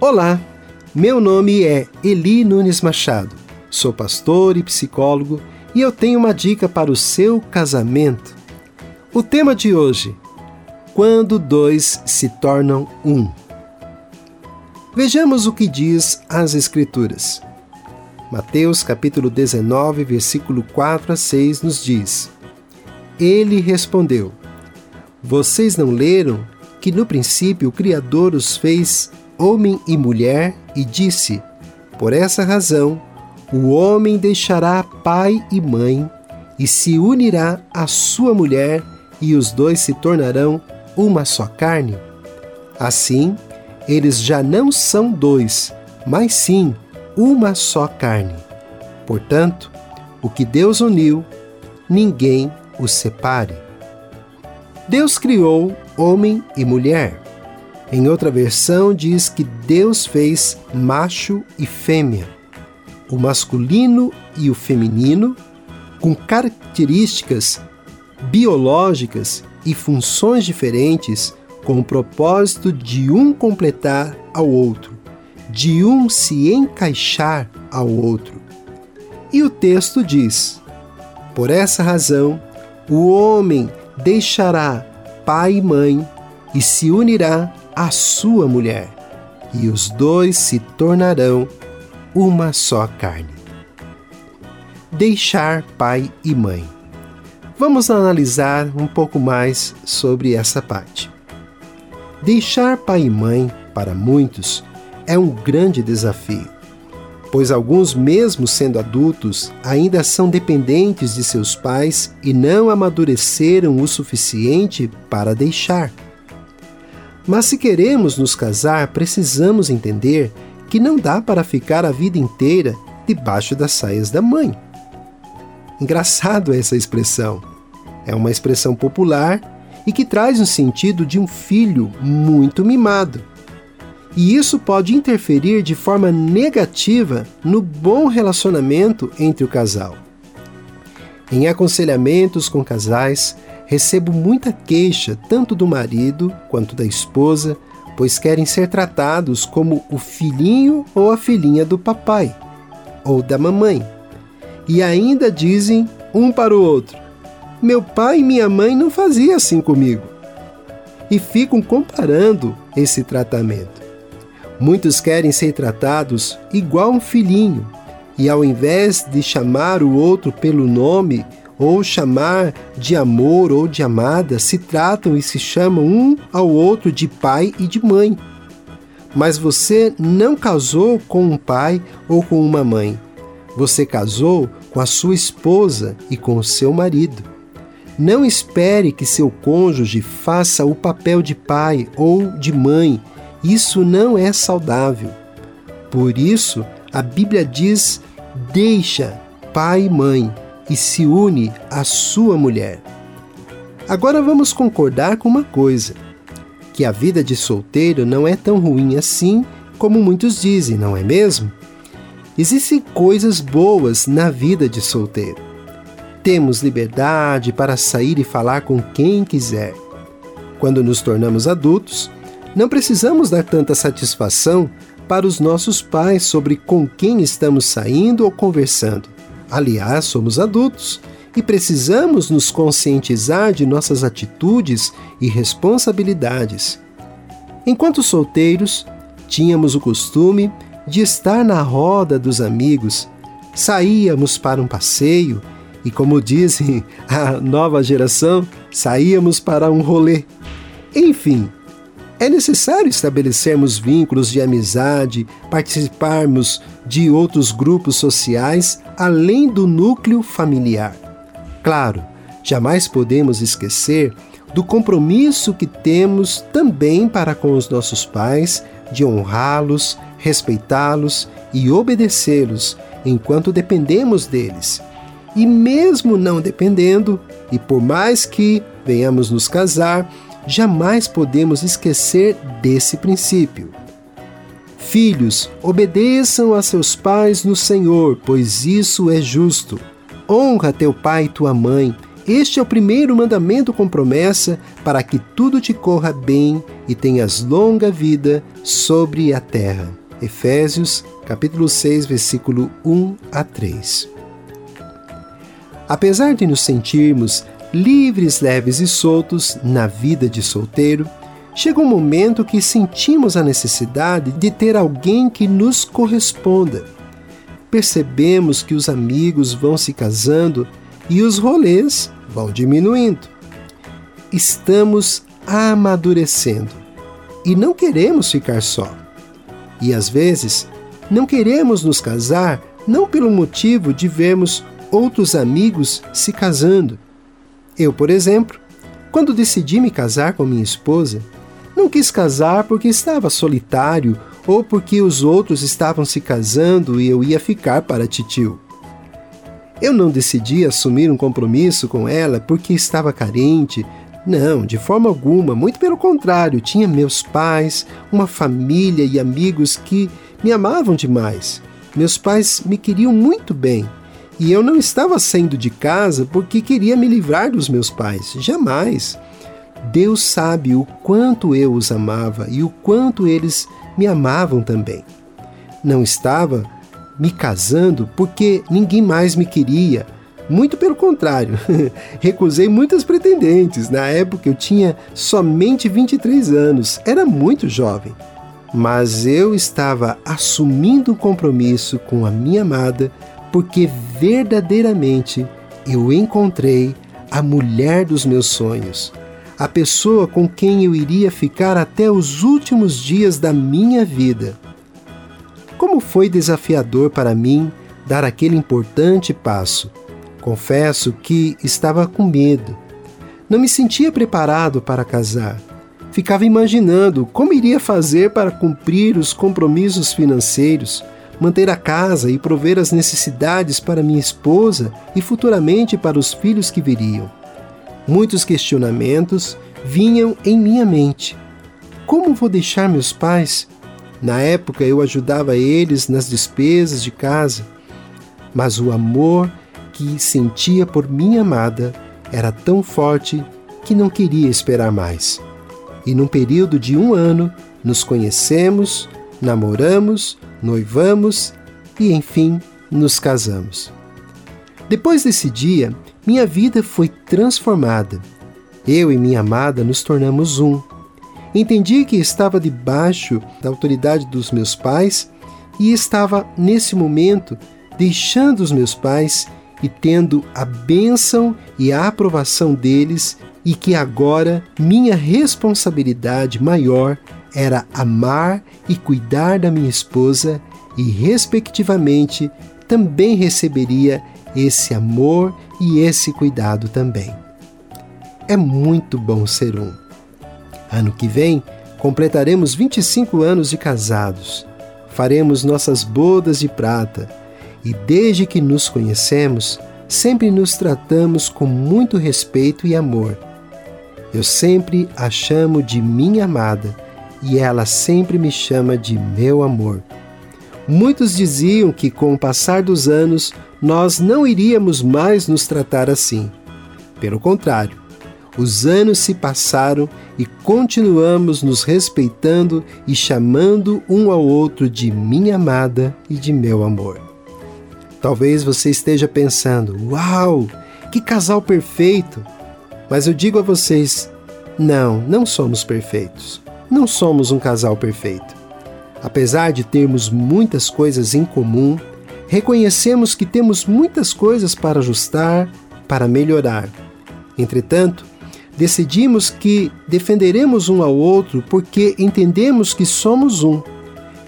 Olá, meu nome é Eli Nunes Machado, sou pastor e psicólogo e eu tenho uma dica para o seu casamento. O tema de hoje: Quando dois se tornam um. Vejamos o que diz as Escrituras. Mateus capítulo 19, versículo 4 a 6 nos diz: Ele respondeu: Vocês não leram que no princípio o Criador os fez homem e mulher e disse: Por essa razão, o homem deixará pai e mãe e se unirá à sua mulher, e os dois se tornarão uma só carne. Assim, eles já não são dois, mas sim uma só carne. Portanto, o que Deus uniu, ninguém os separe. Deus criou homem e mulher. Em outra versão, diz que Deus fez macho e fêmea, o masculino e o feminino, com características biológicas e funções diferentes, com o propósito de um completar ao outro, de um se encaixar ao outro. E o texto diz: Por essa razão, o homem deixará pai e mãe e se unirá a sua mulher, e os dois se tornarão uma só carne. Deixar pai e mãe. Vamos analisar um pouco mais sobre essa parte. Deixar pai e mãe, para muitos, é um grande desafio, pois alguns, mesmo sendo adultos, ainda são dependentes de seus pais e não amadureceram o suficiente para deixar. Mas se queremos nos casar, precisamos entender que não dá para ficar a vida inteira debaixo das saias da mãe. Engraçado essa expressão. É uma expressão popular e que traz o sentido de um filho muito mimado. E isso pode interferir de forma negativa no bom relacionamento entre o casal. Em aconselhamentos com casais, recebo muita queixa tanto do marido quanto da esposa, pois querem ser tratados como o filhinho ou a filhinha do papai ou da mamãe. E ainda dizem um para o outro: Meu pai e minha mãe não faziam assim comigo. E ficam comparando esse tratamento. Muitos querem ser tratados igual um filhinho, e ao invés de chamar o outro pelo nome ou chamar de amor ou de amada, se tratam e se chamam um ao outro de pai e de mãe. Mas você não casou com um pai ou com uma mãe. Você casou com a sua esposa e com o seu marido. Não espere que seu cônjuge faça o papel de pai ou de mãe. Isso não é saudável. Por isso, a Bíblia diz: deixa pai e mãe e se une à sua mulher. Agora vamos concordar com uma coisa: que a vida de solteiro não é tão ruim assim como muitos dizem, não é mesmo? Existem coisas boas na vida de solteiro. Temos liberdade para sair e falar com quem quiser. Quando nos tornamos adultos, não precisamos dar tanta satisfação para os nossos pais sobre com quem estamos saindo ou conversando. Aliás, somos adultos e precisamos nos conscientizar de nossas atitudes e responsabilidades. Enquanto solteiros, tínhamos o costume de estar na roda dos amigos, saíamos para um passeio e, como dizem a nova geração, saíamos para um rolê. Enfim, é necessário estabelecermos vínculos de amizade, participarmos de outros grupos sociais além do núcleo familiar. Claro, jamais podemos esquecer do compromisso que temos também para com os nossos pais de honrá-los, respeitá-los e obedecê-los enquanto dependemos deles. E mesmo não dependendo, e por mais que venhamos nos casar, jamais podemos esquecer desse princípio. Filhos, obedeçam a seus pais no Senhor, pois isso é justo. Honra teu pai e tua mãe, Este é o primeiro mandamento com promessa para que tudo te corra bem e tenhas longa vida sobre a terra. Efésios, capítulo 6, versículo 1 a 3. Apesar de nos sentirmos livres, leves e soltos na vida de solteiro, chega um momento que sentimos a necessidade de ter alguém que nos corresponda. Percebemos que os amigos vão se casando e os rolês vão diminuindo. Estamos amadurecendo e não queremos ficar só. E às vezes, não queremos nos casar não pelo motivo de vermos outros amigos se casando. Eu, por exemplo, quando decidi me casar com minha esposa, não quis casar porque estava solitário ou porque os outros estavam se casando e eu ia ficar para titio. Eu não decidi assumir um compromisso com ela porque estava carente. Não, de forma alguma, muito pelo contrário, tinha meus pais, uma família e amigos que me amavam demais. Meus pais me queriam muito bem e eu não estava saindo de casa porque queria me livrar dos meus pais. Jamais. Deus sabe o quanto eu os amava e o quanto eles me amavam também. Não estava me casando porque ninguém mais me queria. Muito pelo contrário, recusei muitas pretendentes. Na época eu tinha somente 23 anos, era muito jovem. Mas eu estava assumindo um compromisso com a minha amada porque verdadeiramente eu encontrei a mulher dos meus sonhos, a pessoa com quem eu iria ficar até os últimos dias da minha vida. Como foi desafiador para mim dar aquele importante passo. Confesso que estava com medo. Não me sentia preparado para casar. Ficava imaginando como iria fazer para cumprir os compromissos financeiros, manter a casa e prover as necessidades para minha esposa e futuramente para os filhos que viriam. Muitos questionamentos vinham em minha mente. Como vou deixar meus pais? Na época eu ajudava eles nas despesas de casa, mas o amor que sentia por minha amada era tão forte que não queria esperar mais. E num período de um ano, nos conhecemos, namoramos, noivamos e, enfim, nos casamos. Depois desse dia, minha vida foi transformada. Eu e minha amada nos tornamos um. Entendi que estava debaixo da autoridade dos meus pais e estava, nesse momento, deixando os meus pais e tendo a bênção e a aprovação deles, e que agora minha responsabilidade maior era amar e cuidar da minha esposa e, respectivamente, também receberia esse amor e esse cuidado também. É muito bom ser um. Ano que vem, completaremos 25 anos de casados. Faremos nossas bodas de prata e, desde que nos conhecemos, sempre nos tratamos com muito respeito e amor. Eu sempre a chamo de minha amada e ela sempre me chama de meu amor. Muitos diziam que, com o passar dos anos, nós não iríamos mais nos tratar assim. Pelo contrário, os anos se passaram e continuamos nos respeitando e chamando um ao outro de minha amada e de meu amor. Talvez você esteja pensando: Uau, que casal perfeito! Mas eu digo a vocês: não, não somos perfeitos não somos um casal perfeito. Apesar de termos muitas coisas em comum, reconhecemos que temos muitas coisas para ajustar, para melhorar. Entretanto, decidimos que defenderemos um ao outro porque entendemos que somos um.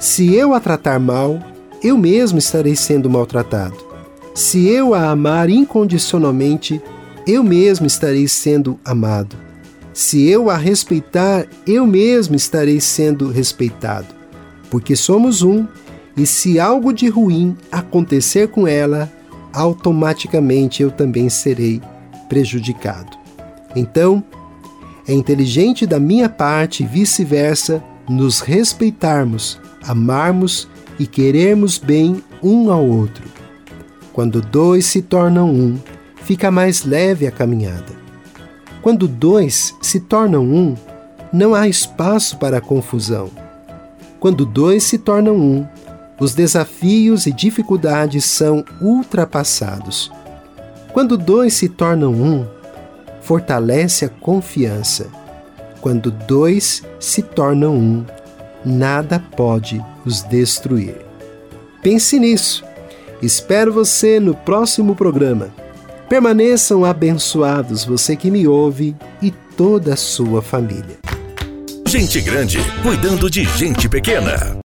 Se eu a tratar mal, eu mesmo estarei sendo maltratado. Se eu a amar incondicionalmente, eu mesmo estarei sendo amado. Se eu a respeitar, eu mesmo estarei sendo respeitado, porque somos um, e se algo de ruim acontecer com ela, automaticamente eu também serei prejudicado. Então, é inteligente da minha parte e vice-versa nos respeitarmos, amarmos e querermos bem um ao outro. Quando dois se tornam um, fica mais leve a caminhada. Quando dois se tornam um, não há espaço para confusão. Quando dois se tornam um, os desafios e dificuldades são ultrapassados. Quando dois se tornam um, fortalece a confiança. Quando dois se tornam um, nada pode os destruir. Pense nisso. Espero você no próximo programa. Permaneçam abençoados você que me ouve e toda a sua família. Gente grande cuidando de gente pequena.